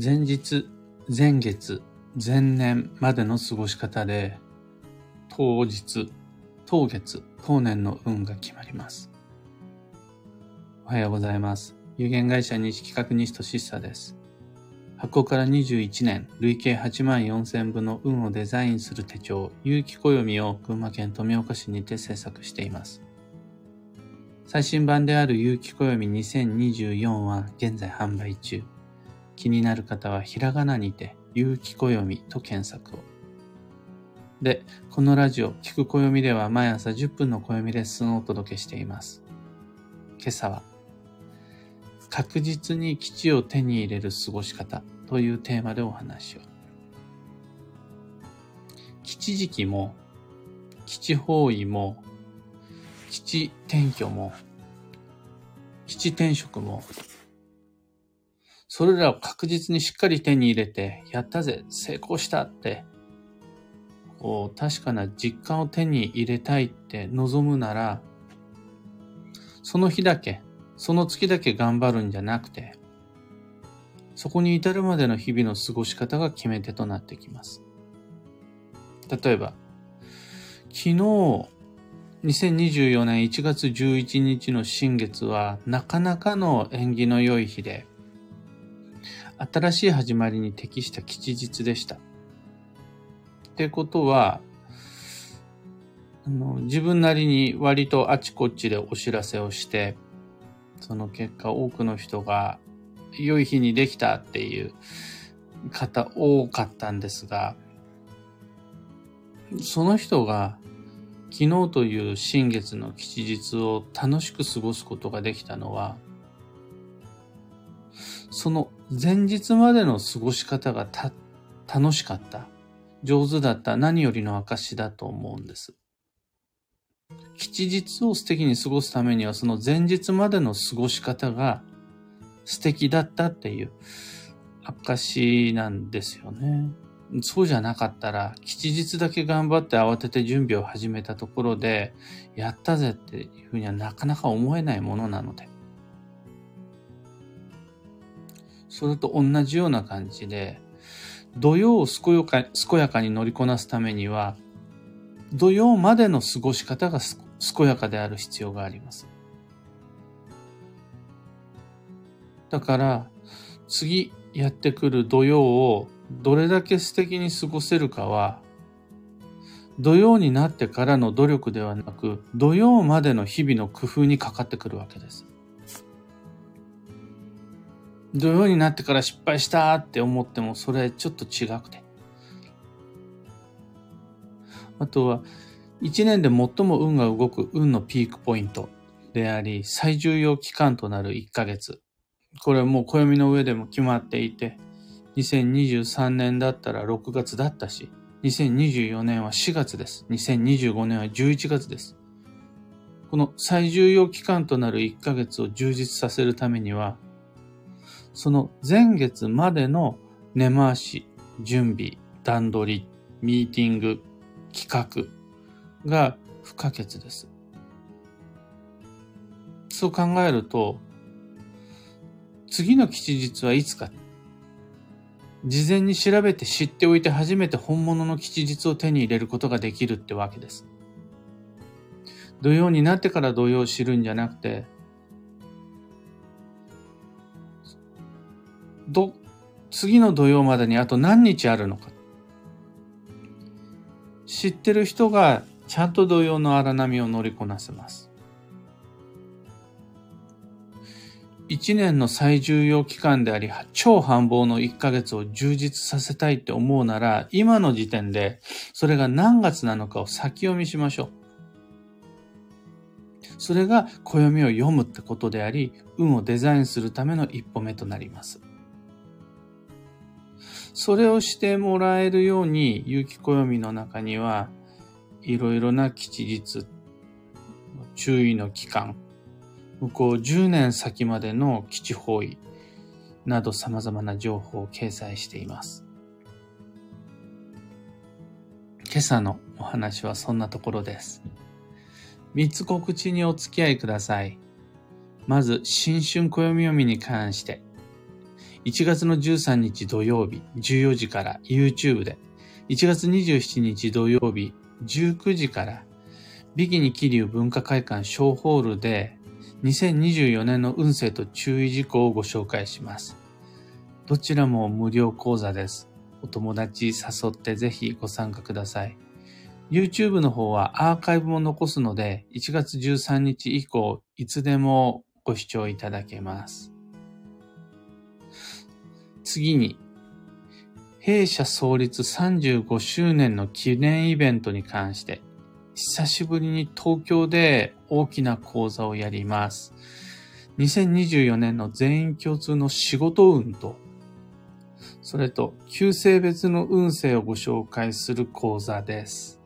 前日、前月、前年までの過ごし方で、当日、当月、当年の運が決まります。おはようございます。有限会社西企画西俊久です。発行から21年、累計8万4000部の運をデザインする手帳、有機暦を群馬県富岡市にて制作しています。最新版である有機暦2024は現在販売中。気になる方はひらがなにて、有機暦と検索を。で、このラジオ、聞く暦では毎朝10分の暦レッスンをお届けしています。今朝は、確実に基地を手に入れる過ごし方というテーマでお話を。基地時期も、基地方位も、基地転居も、基地転職も、それらを確実にしっかり手に入れて、やったぜ、成功したって、こう、確かな実感を手に入れたいって望むなら、その日だけ、その月だけ頑張るんじゃなくて、そこに至るまでの日々の過ごし方が決め手となってきます。例えば、昨日、2024年1月11日の新月はなかなかの縁起の良い日で、新しい始まりに適した吉日でした。ってことは、あの自分なりに割とあちこちでお知らせをして、その結果多くの人が良い日にできたっていう方多かったんですが、その人が昨日という新月の吉日を楽しく過ごすことができたのは、その前日までの過ごし方がた、楽しかった、上手だった何よりの証だと思うんです。吉日を素敵に過ごすためには、その前日までの過ごし方が素敵だったっていう証なんですよね。そうじゃなかったら、吉日だけ頑張って慌てて準備を始めたところで、やったぜっていうふうにはなかなか思えないものなので。それと同じような感じで、土曜を健やか健やかに乗りこなすためには、土曜までの過ごし方が健やかである必要があります。だから、次やってくる土曜をどれだけ素敵に過ごせるかは、土曜になってからの努力ではなく、土曜までの日々の工夫にかかってくるわけです。土曜になってから失敗したって思ってもそれちょっと違くて。あとは、一年で最も運が動く運のピークポイントであり、最重要期間となる1ヶ月。これはもう暦の上でも決まっていて、2023年だったら6月だったし、2024年は4月です。2025年は11月です。この最重要期間となる1ヶ月を充実させるためには、その前月までの根回し、準備、段取り、ミーティング、企画が不可欠です。そう考えると、次の吉日はいつか。事前に調べて知っておいて初めて本物の吉日を手に入れることができるってわけです。土曜になってから土曜を知るんじゃなくて、ど、次の土曜までにあと何日あるのか。知ってる人がちゃんと土曜の荒波を乗りこなせます。一年の最重要期間であり、超繁忙の一ヶ月を充実させたいって思うなら、今の時点でそれが何月なのかを先読みしましょう。それが暦を読むってことであり、運をデザインするための一歩目となります。それをしてもらえるように、有機暦の中には、いろいろな吉日、注意の期間、向こう10年先までの基地方位など様々な情報を掲載しています。今朝のお話はそんなところです。三つ告知にお付き合いください。まず、新春暦読みに関して、1月の13日土曜日14時から YouTube で、1月27日土曜日19時からビキニ桐生文化会館小ホールで2024年の運勢と注意事項をご紹介します。どちらも無料講座です。お友達誘ってぜひご参加ください。YouTube の方はアーカイブも残すので、1月13日以降、いつでもご視聴いただけます。次に、弊社創立35周年の記念イベントに関して、久しぶりに東京で大きな講座をやります。2024年の全員共通の仕事運と、それと、旧性別の運勢をご紹介する講座です。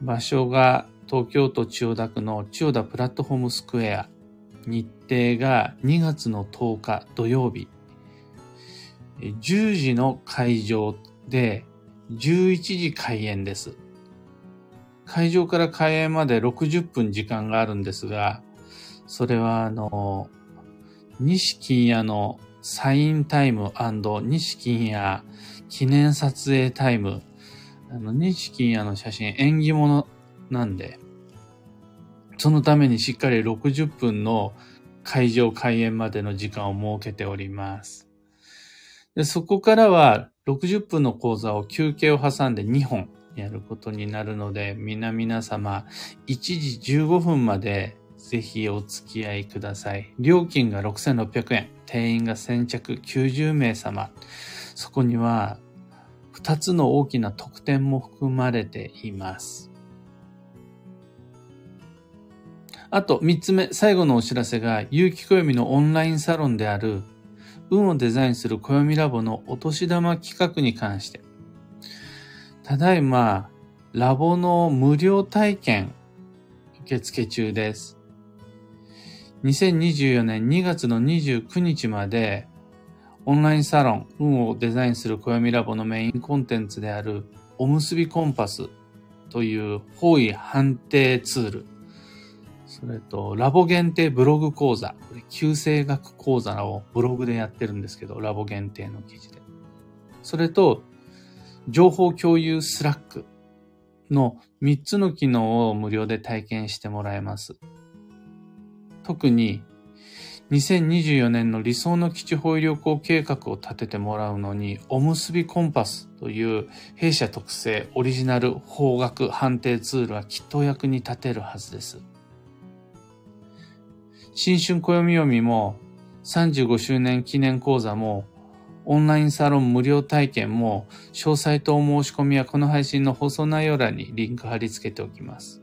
場所が東京都千代田区の千代田プラットフォームスクエア。日程が2月の10日土曜日。10時の会場で11時開演です。会場から開演まで60分時間があるんですが、それはあの、西金屋のサインタイム西金屋記念撮影タイム。あの、西金屋の写真縁起物なんで、そのためにしっかり60分の会場開演までの時間を設けております。でそこからは60分の講座を休憩を挟んで2本やることになるので、皆々様、1時15分までぜひお付き合いください。料金が6600円、定員が先着90名様。そこには2つの大きな特典も含まれています。あと3つ目、最後のお知らせが、有機暦のオンラインサロンである、運をデザインする暦ラボのお年玉企画に関して、ただいま、ラボの無料体験受付中です。2024年2月の29日まで、オンラインサロン、運をデザインする暦ラボのメインコンテンツである、おむすびコンパスという方位判定ツール、それと、ラボ限定ブログ講座、これ、旧生学講座をブログでやってるんですけど、ラボ限定の記事で。それと、情報共有 Slack の3つの機能を無料で体験してもらえます。特に2024年の理想の吉方位旅行計画を立ててもらうのに、おむすびコンパスという弊社特製オリジナル方角判定ツールはきっと役に立てるはずです。新春暦読みも35周年記念講座もオンラインサロン無料体験も、詳細とお申し込みはこの配信の放送内容欄にリンク貼り付けておきます。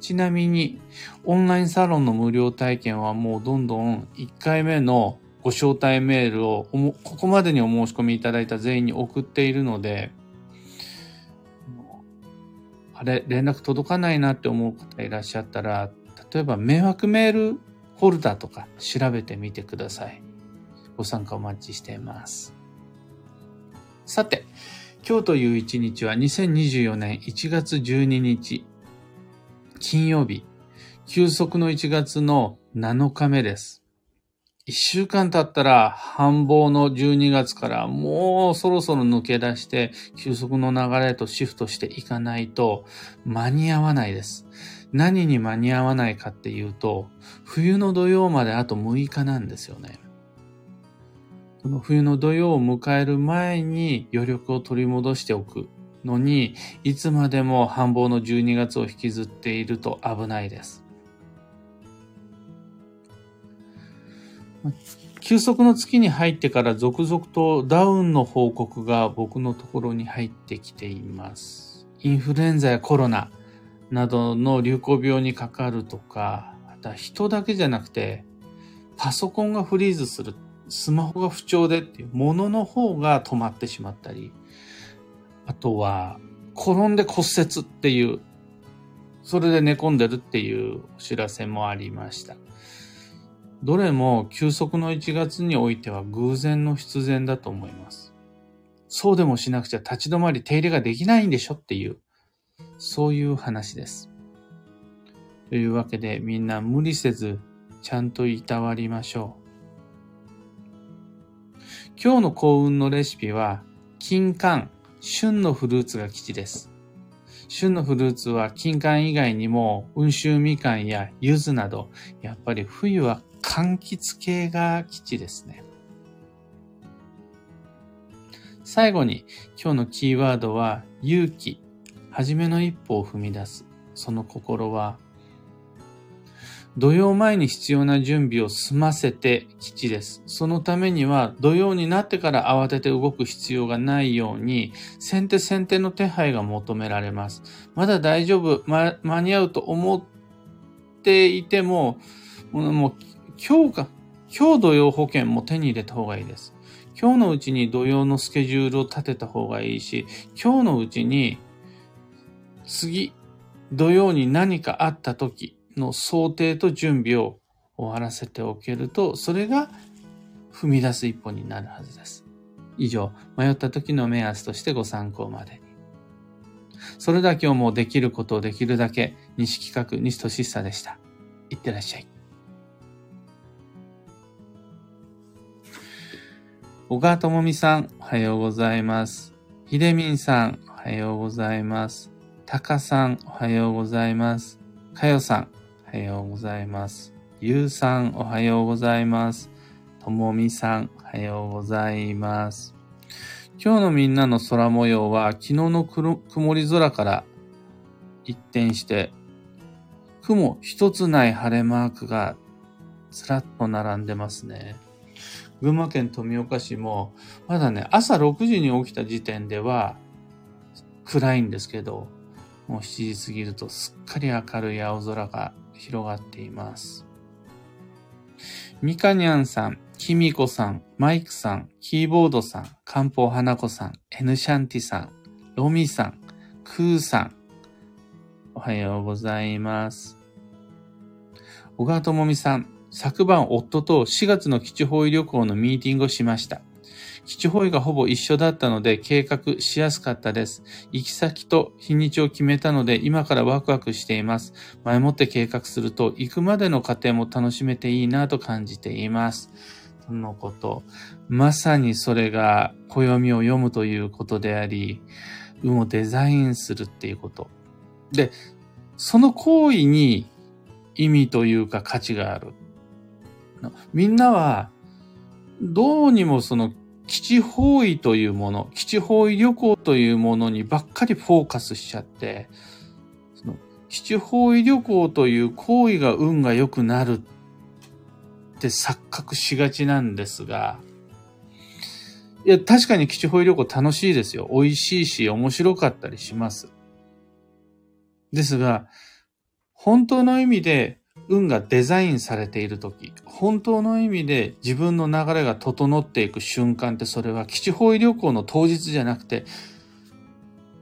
ちなみに、オンラインサロンの無料体験はもうどんどん1回目のご招待メールをここまでにお申し込みいただいた全員に送っているので、あれ、連絡届かないなって思う方いらっしゃったら、例えば迷惑メールフォルダとか調べてみてください。ご参加お待ちしています。さて、今日という一日は2024年1月12日、金曜日、休息の1月の7日目です。一週間経ったら繁忙の12月からもうそろそろ抜け出して休息の流れとシフトしていかないと間に合わないです。何に間に合わないかっていうと冬の土曜まであと6日なんですよね。この冬の土曜を迎える前に余力を取り戻しておくのに、いつまでも繁忙の12月を引きずっていると危ないです。休息の月に入ってから続々とダウンの報告が僕のところに入ってきています。インフルエンザやコロナなどの流行病にかかるとか、あとは人だけじゃなくて、パソコンがフリーズするスマホが不調でっていうものの方が止まってしまったり、あとは、転んで骨折っていう、それで寝込んでるっていうお知らせもありました。どれも休息の1月においては偶然の必然だと思います。そうでもしなくちゃ立ち止まり手入れができないんでしょっていう、そういう話です。というわけでみんな無理せずちゃんといたわりましょう。今日の幸運のレシピは、金柑、旬のフルーツが基地です。旬のフルーツは金柑以外にも、温州みかんや柚子など、やっぱり冬は柑橘系が基地ですね。最後に今日のキーワードは勇気。はじめの一歩を踏み出す。その心は土曜前に必要な準備を済ませて基地です。そのためには土曜になってから慌てて動く必要がないように先手先手の手配が求められます。まだ大丈夫、ま、間に合うと思っていても、もう今日か、今日土曜保険も手に入れた方がいいです。今日のうちに土曜のスケジュールを立てた方がいいし、今日のうちに次、土曜に何かあった時、の想定と準備を終わらせておけると、それが踏み出す一歩になるはずです。以上、迷った時の目安としてご参考までに。それだけをもうできることをできるだけ、西企画、西俊久でした。いってらっしゃい。小川智美さん、おはようございます。ひでみんさん、おはようございます。たかさん、おはようございます。かよさん、おはようございます。ゆうさん、おはようございます。ともみさん、おはようございます。今日のみんなの空模様は、昨日の曇り空から一転して、雲一つない晴れマークがずらっと並んでますね。群馬県富岡市も、まだね、朝6時に起きた時点では暗いんですけど、もう7時過ぎるとすっかり明るい青空が広がっています。みかにゃんさん、きみこさん、マイクさん、キーボードさん、かんぽうはなこさん、エヌシャンティさん、ロミさん、クーさん、おはようございます。小川智美さん、昨晩夫と4月の基地方位旅行のミーティングをしました。基地方位がほぼ一緒だったので計画しやすかったです。行き先と日にちを決めたので今からワクワクしています。前もって計画すると行くまでの過程も楽しめていいなと感じています。とのこと。まさにそれが暦を読むということであり、運をデザインするっていうこと。で、その行為に意味というか価値がある。みんなは、どうにもその基地方位というもの、基地方位旅行というものにばっかりフォーカスしちゃって、その基地方位旅行という行為が運が良くなるって錯覚しがちなんですが、いや、確かに基地方位旅行楽しいですよ。美味しいし、面白かったりします。ですが、本当の意味で運がデザインされている時、本当の意味で自分の流れが整っていく瞬間ってそれは基地方位旅行の当日じゃなくて、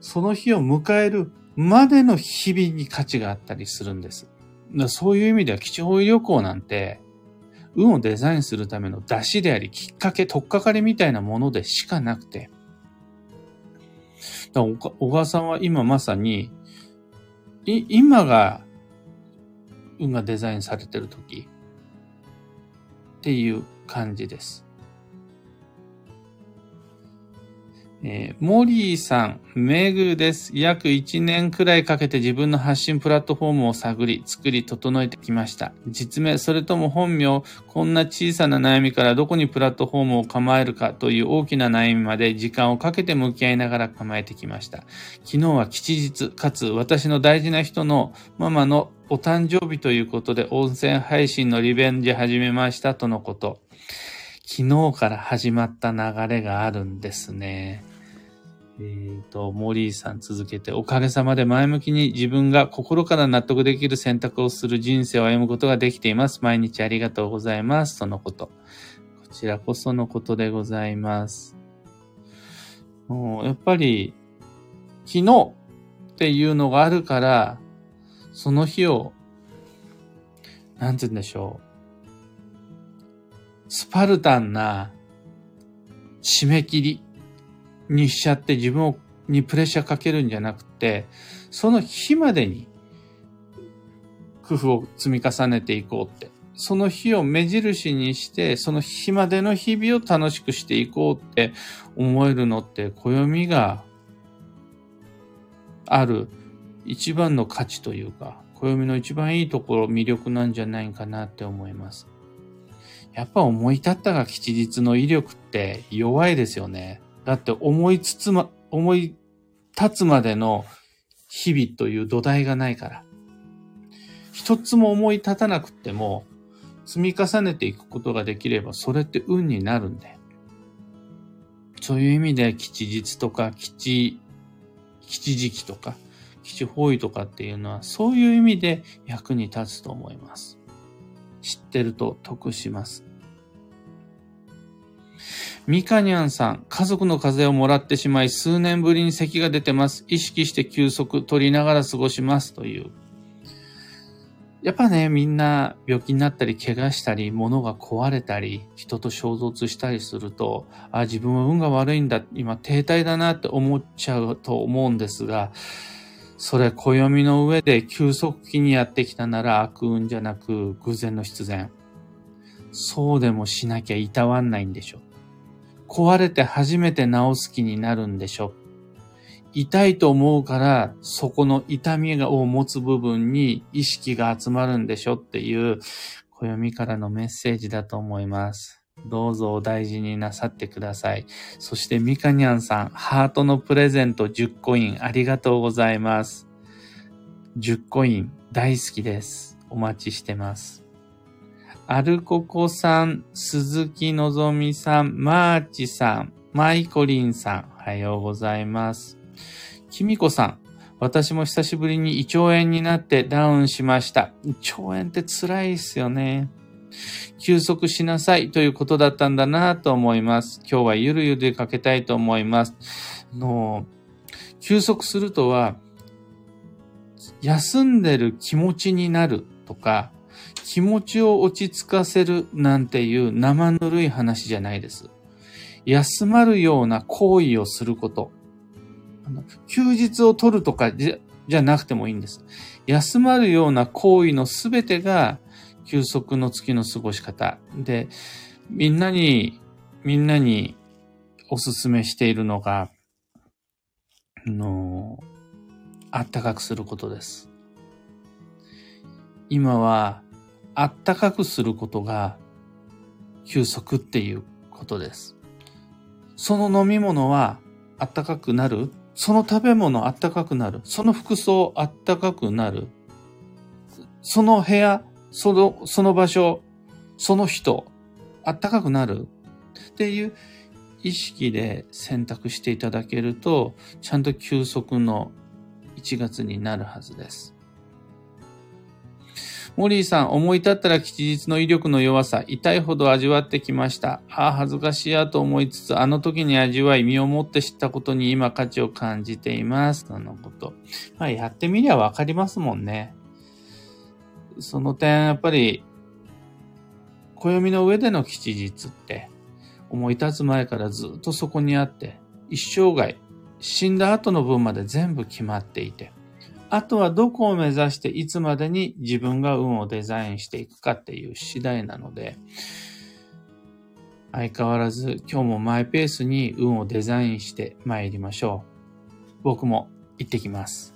その日を迎えるまでの日々に価値があったりするんです。そういう意味では基地方位旅行なんて、運をデザインするための出しであり、きっかけ、とっかかりみたいなものでしかなくて、小川さんは今まさに、今が運がデザインされてる時っていう感じです。えー、モリーさん、メグです。約1年くらいかけて自分の発信プラットフォームを探り、作り、整えてきました。実名、それとも本名、こんな小さな悩みからどこにプラットフォームを構えるかという大きな悩みまで時間をかけて向き合いながら構えてきました。昨日は吉日、かつ私の大事な人のママのお誕生日ということで音声配信のリベンジ始めましたとのこと。昨日から始まった流れがあるんですね。えっ、ー、と、モリーさん続けて、おかげさまで前向きに自分が心から納得できる選択をする人生を歩むことができています。毎日ありがとうございます。とのこと。こちらこそのことでございます。もうやっぱり、昨日っていうのがあるから、その日を、なんて言うんでしょう。スパルタンな締め切りにしちゃって自分をにプレッシャーかけるんじゃなくて、その日までに工夫を積み重ねていこうって。その日を目印にして、その日までの日々を楽しくしていこうって思えるのって、暦がある一番の価値というか、暦の一番いいところ、魅力なんじゃないかなって思います。やっぱ思い立ったが吉日の威力って弱いですよね。だって思いつつま、思い立つまでの日々という土台がないから。一つも思い立たなくても、積み重ねていくことができれば、それって運になるんで。そういう意味で、吉日とか、吉、吉時期とか、吉方位とかっていうのは、そういう意味で役に立つと思います。知ってると得します。ミカニャンさん、家族の風邪をもらってしまい、数年ぶりに咳が出てます。意識して休息取りながら過ごします。という。やっぱね、みんな病気になったり、怪我したり、物が壊れたり、人と衝突したりすると、あ、自分は運が悪いんだ、今停滞だなって思っちゃうと思うんですが、それ暦の上で休息期にやってきたなら悪運じゃなく偶然の必然。そうでもしなきゃいたわんないんでしょう。壊れて初めて治す気になるんでしょ。痛いと思うから、そこの痛みを持つ部分に意識が集まるんでしょっていう、暦からのメッセージだと思います。どうぞお大事になさってください。そしてミカニャンさん、ハートのプレゼント10コインありがとうございます。10コイン大好きです。お待ちしてます。アルココさん、鈴木のぞみさん、マーチさん、マイコリンさん、おはようございます。キミコさん、私も久しぶりに胃腸炎になってダウンしました。胃腸炎って辛いっすよね。休息しなさいということだったんだなと思います。今日はゆるゆるかけたいと思います。の休息するとは、休んでる気持ちになるとか、気持ちを落ち着かせるなんていう生ぬるい話じゃないです。休まるような行為をすること。休日を取るとかじゃじゃなくてもいいんです。休まるような行為のすべてが休息の月の過ごし方。で、みんなに、みんなにおすすめしているのが、あの、あったかくすることです。今は、あったかくすることが休息っていうことです。その飲み物はあったかくなるその食べ物あったかくなるその服装あったかくなるその部屋その、その場所、その人、あったかくなるっていう意識で選択していただけると、ちゃんと休息の1月になるはずです。モリーさん、思い立ったら吉日の威力の弱さ、痛いほど味わってきました。ああ、恥ずかしいやと思いつつ、あの時に味わい、身をもって知ったことに今価値を感じています。そのこと。まあ、やってみりゃわかりますもんね。その点、やっぱり、暦の上での吉日って、思い立つ前からずっとそこにあって、一生涯、死んだ後の分まで全部決まっていて、あとはどこを目指していつまでに自分が運をデザインしていくかっていう次第なので、相変わらず今日もマイペースに運をデザインして参りましょう。僕も行ってきます。